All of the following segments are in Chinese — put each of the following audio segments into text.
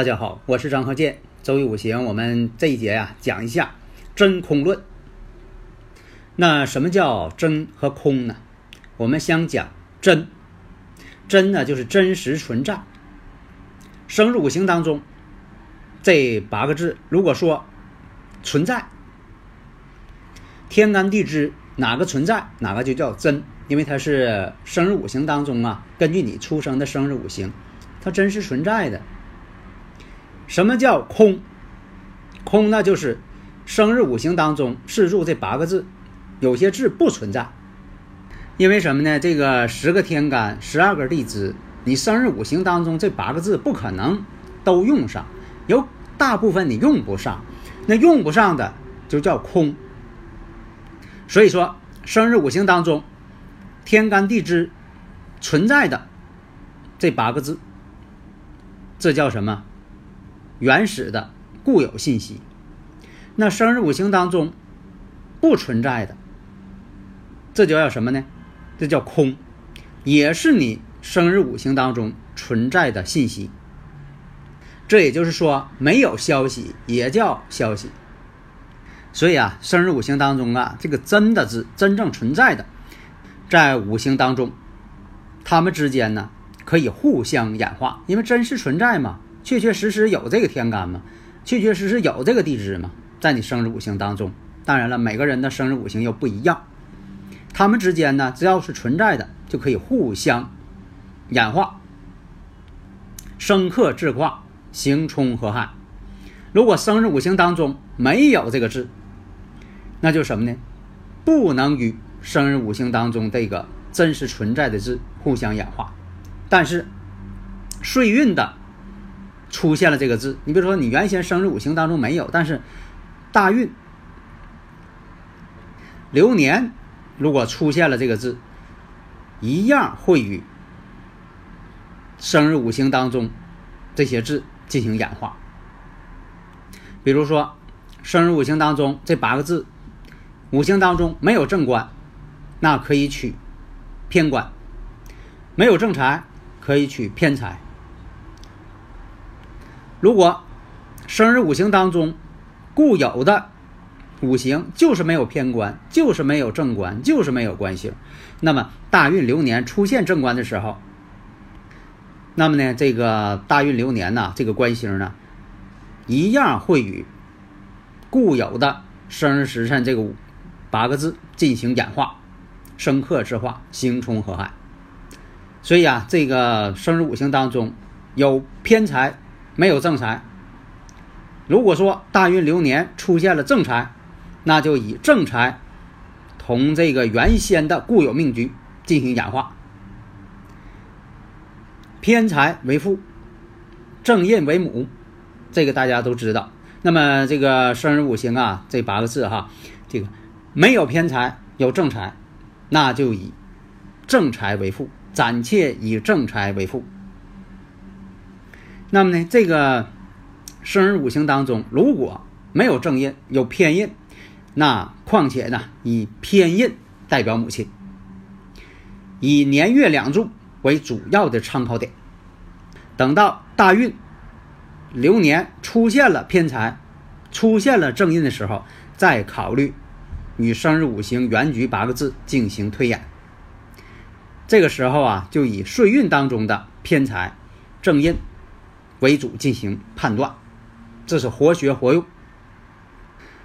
大家好，我是张鹤剑。周易五行，我们这一节呀讲一下真空论。那什么叫真和空呢？我们先讲真，真呢就是真实存在。生日五行当中这八个字，如果说存在，天干地支哪个存在，哪个就叫真，因为它是生日五行当中啊，根据你出生的生日五行，它真实存在的。什么叫空？空那就是生日五行当中四柱这八个字，有些字不存在。因为什么呢？这个十个天干，十二个地支，你生日五行当中这八个字不可能都用上，有大部分你用不上。那用不上的就叫空。所以说，生日五行当中天干地支存在的这八个字，这叫什么？原始的固有信息，那生日五行当中不存在的，这就叫什么呢？这叫空，也是你生日五行当中存在的信息。这也就是说，没有消息也叫消息。所以啊，生日五行当中啊，这个真的字真正存在的，在五行当中，它们之间呢可以互相演化，因为真实存在嘛。确确实实有这个天干吗？确确实实有这个地支吗？在你生日五行当中，当然了，每个人的生日五行又不一样，他们之间呢，只要是存在的，就可以互相演化，生克制化，刑冲合害。如果生日五行当中没有这个字，那就什么呢？不能与生日五行当中这个真实存在的字互相演化。但是岁运的。出现了这个字，你比如说你原先生日五行当中没有，但是大运流年如果出现了这个字，一样会与生日五行当中这些字进行演化。比如说生日五行当中这八个字，五行当中没有正官，那可以取偏官；没有正财，可以取偏财。如果生日五行当中固有的五行就是没有偏官，就是没有正官，就是没有官星，那么大运流年出现正官的时候，那么呢，这个大运流年呢，这个官星呢，一样会与固有的生日时辰这个八个字进行演化，生克制化，刑冲合害。所以啊，这个生日五行当中有偏财。没有正财。如果说大运流年出现了正财，那就以正财同这个原先的固有命局进行演化。偏财为父，正印为母，这个大家都知道。那么这个生日五行啊，这八个字哈，这个没有偏财，有正财，那就以正财为父，暂且以正财为父。那么呢，这个生日五行当中，如果没有正印，有偏印，那况且呢，以偏印代表母亲，以年月两柱为主要的参考点。等到大运流年出现了偏财，出现了正印的时候，再考虑与生日五行原局八个字进行推演。这个时候啊，就以岁运当中的偏财、正印。为主进行判断，这是活学活用。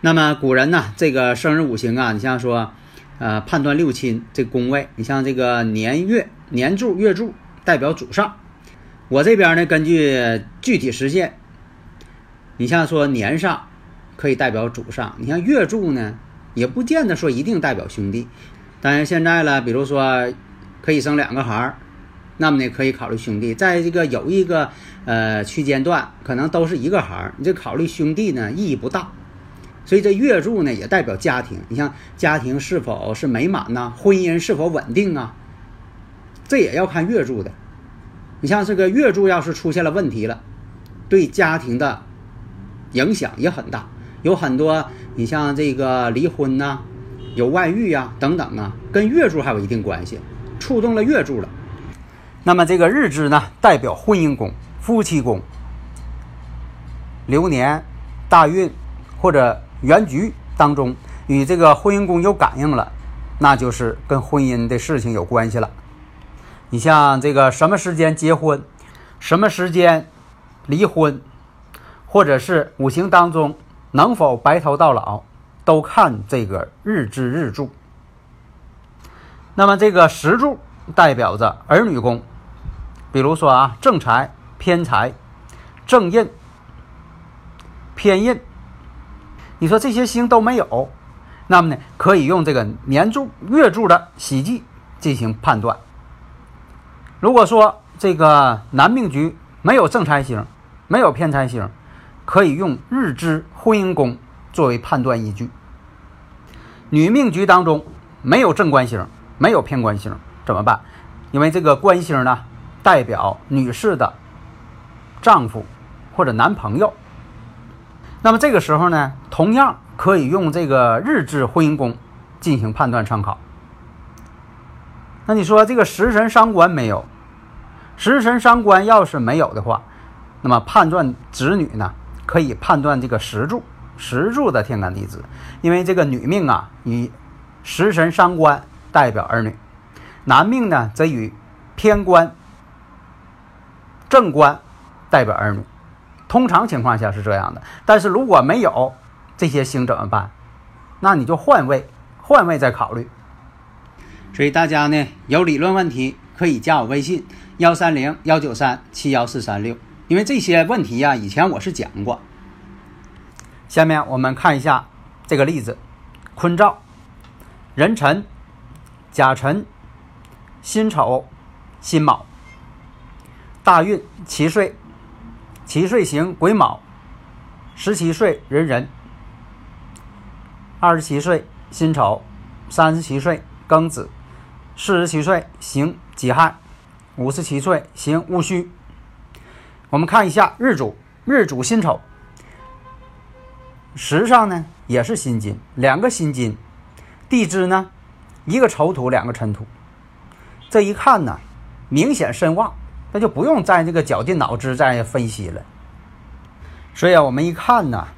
那么古人呢，这个生日五行啊，你像说，呃，判断六亲这宫位，你像这个年月年柱月柱代表祖上。我这边呢，根据具体实现，你像说年上可以代表祖上。你像月柱呢，也不见得说一定代表兄弟。当然现在了，比如说可以生两个孩儿，那么呢可以考虑兄弟。在这个有一个呃区间段，可能都是一个孩儿，你这考虑兄弟呢意义不大。所以这月柱呢也代表家庭，你像家庭是否是美满呐，婚姻是否稳定啊，这也要看月柱的。你像这个月柱要是出现了问题了，对家庭的影响也很大，有很多你像这个离婚呐、有外遇呀等等啊，跟月柱还有一定关系，触动了月柱了。那么这个日支呢，代表婚姻宫、夫妻宫、流年、大运或者。原局当中与这个婚姻宫有感应了，那就是跟婚姻的事情有关系了。你像这个什么时间结婚，什么时间离婚，或者是五行当中能否白头到老，都看这个日支日柱。那么这个时柱代表着儿女宫，比如说啊正财、偏财、正印、偏印。你说这些星都没有，那么呢，可以用这个年柱、月柱的喜忌进行判断。如果说这个男命局没有正财星，没有偏财星，可以用日支婚姻宫作为判断依据。女命局当中没有正官星，没有偏官星，怎么办？因为这个官星呢，代表女士的丈夫或者男朋友。那么这个时候呢，同样可以用这个日支婚姻宫进行判断参考。那你说这个食神伤官没有？食神伤官要是没有的话，那么判断子女呢，可以判断这个石柱，石柱的天干地支，因为这个女命啊，与食神伤官代表儿女，男命呢则与偏官、正官代表儿女。通常情况下是这样的，但是如果没有这些星怎么办？那你就换位，换位再考虑。所以大家呢有理论问题可以加我微信幺三零幺九三七幺四三六，因为这些问题呀以前我是讲过。下面我们看一下这个例子：坤兆、壬辰、甲辰、辛丑、辛卯、大运七岁。七岁行癸卯，十七岁壬壬，二十七岁辛丑，三十七岁庚子，四十七岁行己亥，五十七岁行戊戌。我们看一下日主，日主辛丑，时上呢也是辛金，两个辛金，地支呢一个丑土，两个辰土，这一看呢明显身旺。那就不用再这个绞尽脑汁再分析了。所以啊，我们一看呢，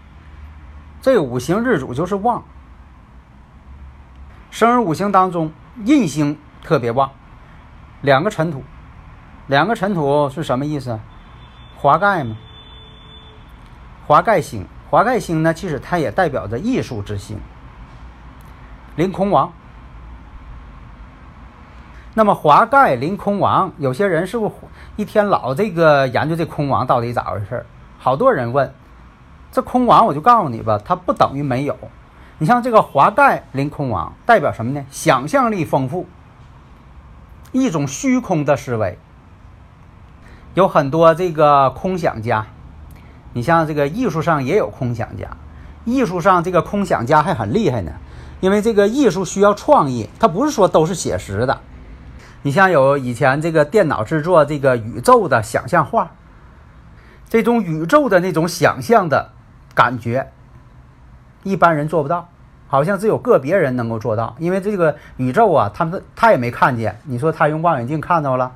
这五行日主就是旺，生日五行当中印星特别旺，两个尘土，两个尘土是什么意思？华盖嘛，华盖星，华盖星呢，其实它也代表着艺术之星，临空王。那么华盖临空王，有些人是不是一天老这个研究这空王到底咋回事好多人问，这空王我就告诉你吧，它不等于没有。你像这个华盖临空王，代表什么呢？想象力丰富，一种虚空的思维。有很多这个空想家，你像这个艺术上也有空想家，艺术上这个空想家还很厉害呢，因为这个艺术需要创意，它不是说都是写实的。你像有以前这个电脑制作这个宇宙的想象画，这种宇宙的那种想象的感觉，一般人做不到，好像只有个别人能够做到。因为这个宇宙啊，他们他也没看见。你说他用望远镜看到了，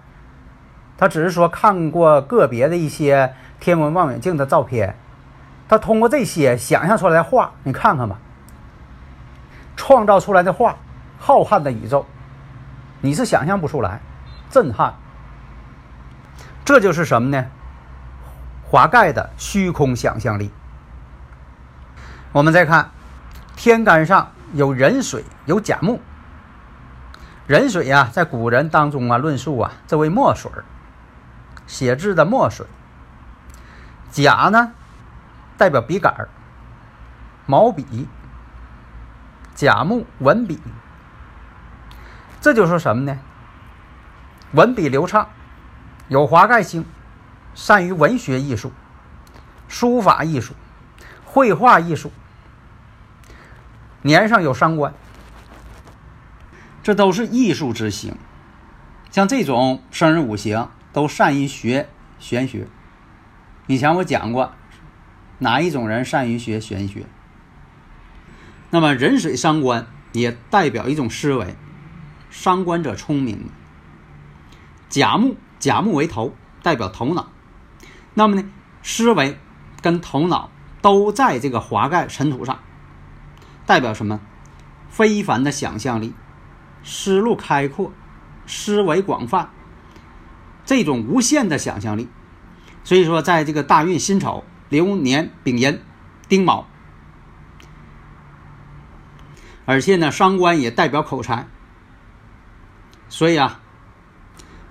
他只是说看过个别的一些天文望远镜的照片，他通过这些想象出来的画，你看看吧，创造出来的画，浩瀚的宇宙。你是想象不出来，震撼。这就是什么呢？华盖的虚空想象力。我们再看，天干上有壬水，有甲木。壬水呀，在古人当中啊，论述啊，这为墨水写字的墨水。甲呢，代表笔杆儿。毛笔、甲木文笔。这就说什么呢？文笔流畅，有华盖星，善于文学艺术、书法艺术、绘画艺术。年上有伤官，这都是艺术之星。像这种生日五行都善于学玄学。以前我讲过，哪一种人善于学玄学？那么壬水伤官也代表一种思维。伤官者聪明，甲木甲木为头，代表头脑。那么呢，思维跟头脑都在这个华盖尘土上，代表什么？非凡的想象力，思路开阔，思维广泛，这种无限的想象力。所以说，在这个大运辛丑、流年丙寅、丁卯，而且呢，伤官也代表口才。所以啊，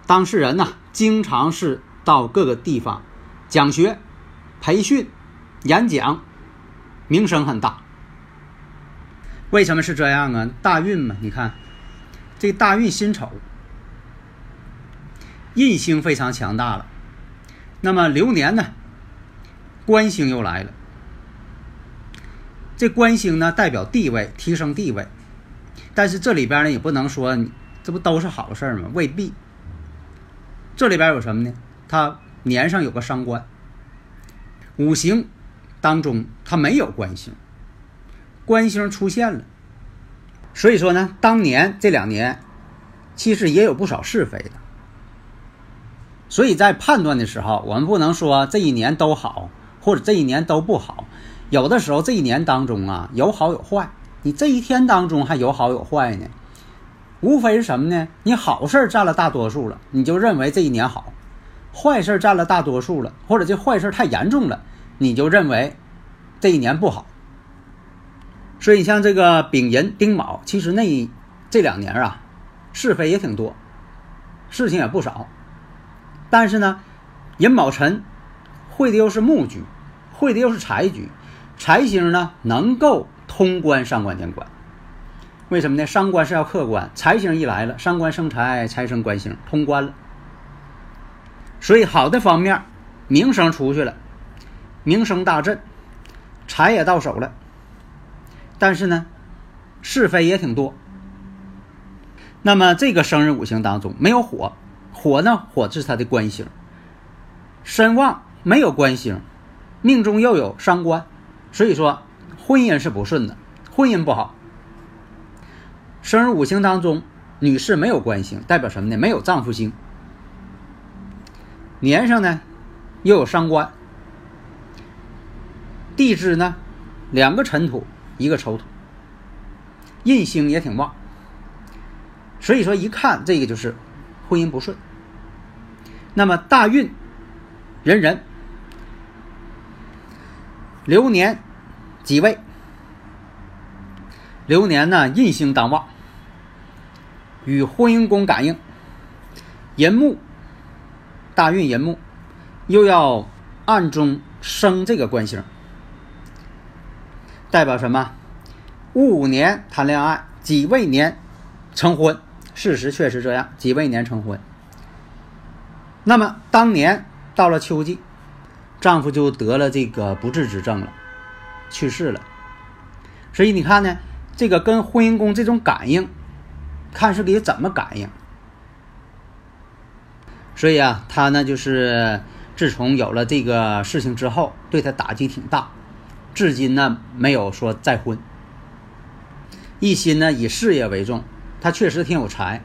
当事人呢，经常是到各个地方讲学、培训、演讲，名声很大。为什么是这样啊？大运嘛，你看，这大运辛丑，印星非常强大了。那么流年呢，官星又来了。这官星呢，代表地位，提升地位。但是这里边呢，也不能说。这不都是好事吗？未必。这里边有什么呢？他年上有个伤官，五行当中他没有官星，官星出现了。所以说呢，当年这两年其实也有不少是非的。所以在判断的时候，我们不能说这一年都好，或者这一年都不好。有的时候这一年当中啊，有好有坏。你这一天当中还有好有坏呢。无非是什么呢？你好事占了大多数了，你就认为这一年好；坏事占了大多数了，或者这坏事太严重了，你就认为这一年不好。所以像这个丙寅、丁卯，其实那这两年啊，是非也挺多，事情也不少。但是呢，寅卯辰会的又是木局，会的又是财局，财星呢能够通关上官天官。为什么呢？伤官是要客观，财星一来了，伤官生财，财生官星，通关了。所以好的方面，名声出去了，名声大振，财也到手了。但是呢，是非也挺多。那么这个生日五行当中没有火，火呢，火是他的官星，身旺没有官星，命中又有伤官，所以说婚姻是不顺的，婚姻不好。生日五行当中，女士没有官星，代表什么呢？没有丈夫星。年上呢，又有伤官。地支呢，两个辰土，一个丑土，印星也挺旺。所以说，一看这个就是婚姻不顺。那么大运，人人，流年几位？流年呢，印星当旺，与婚姻宫感应，寅木，大运寅木，又要暗中生这个官星，代表什么？戊午年谈恋爱，己未年成婚，事实确实这样，己未年成婚。那么当年到了秋季，丈夫就得了这个不治之症了，去世了。所以你看呢？这个跟婚姻宫这种感应，看是给怎么感应。所以啊，他呢就是自从有了这个事情之后，对他打击挺大，至今呢没有说再婚，一心呢以事业为重。他确实挺有才，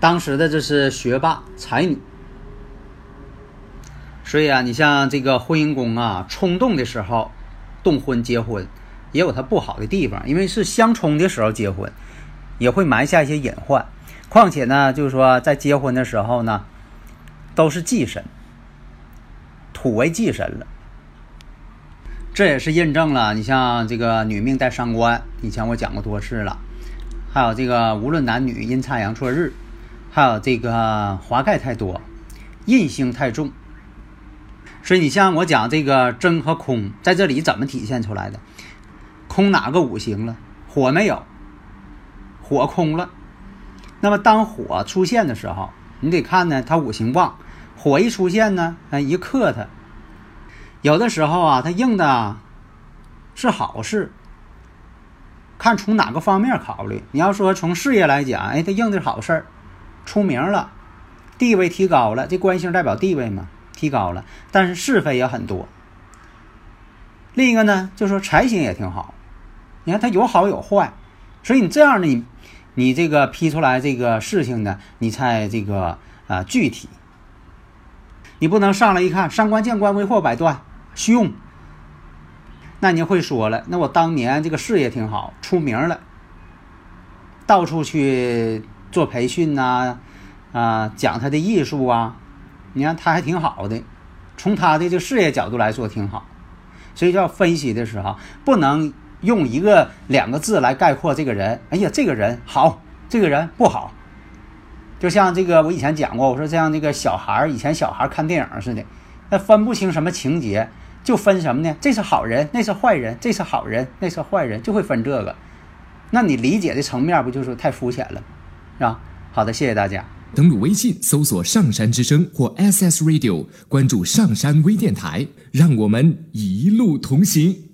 当时的这是学霸才女。所以啊，你像这个婚姻宫啊，冲动的时候动婚结婚。也有它不好的地方，因为是相冲的时候结婚，也会埋下一些隐患。况且呢，就是说在结婚的时候呢，都是忌神，土为忌神了。这也是印证了，你像这个女命带伤官，以前我讲过多次了。还有这个无论男女阴差阳错日，还有这个华盖太多，印星太重。所以你像我讲这个真和空，在这里怎么体现出来的？空哪个五行了？火没有，火空了。那么当火出现的时候，你得看呢，它五行旺，火一出现呢，哎，一克它。有的时候啊，它应的是好事，看从哪个方面考虑。你要说从事业来讲，哎，它应的是好事儿，出名了，地位提高了，这官星代表地位嘛，提高了。但是是非也很多。另一个呢，就说财星也挺好，你看它有好有坏，所以你这样呢，你你这个批出来这个事情呢，你才这个啊具体。你不能上来一看，上官见官，为祸百段。虚用，那你会说了，那我当年这个事业挺好，出名了，到处去做培训呐，啊，讲他的艺术啊，你看他还挺好的，从他的这个事业角度来说挺好，所以要分析的时候，不能用一个两个字来概括这个人。哎呀，这个人好，这个人不好，就像这个我以前讲过，我说像那个小孩儿，以前小孩儿看电影似的，那分不清什么情节。就分什么呢？这是好人，那是坏人；这是好人，那是坏人，就会分这个。那你理解的层面不就是太肤浅了，是吧？好的，谢谢大家。登录微信搜索“上山之声”或 SS Radio，关注上山微电台，让我们一路同行。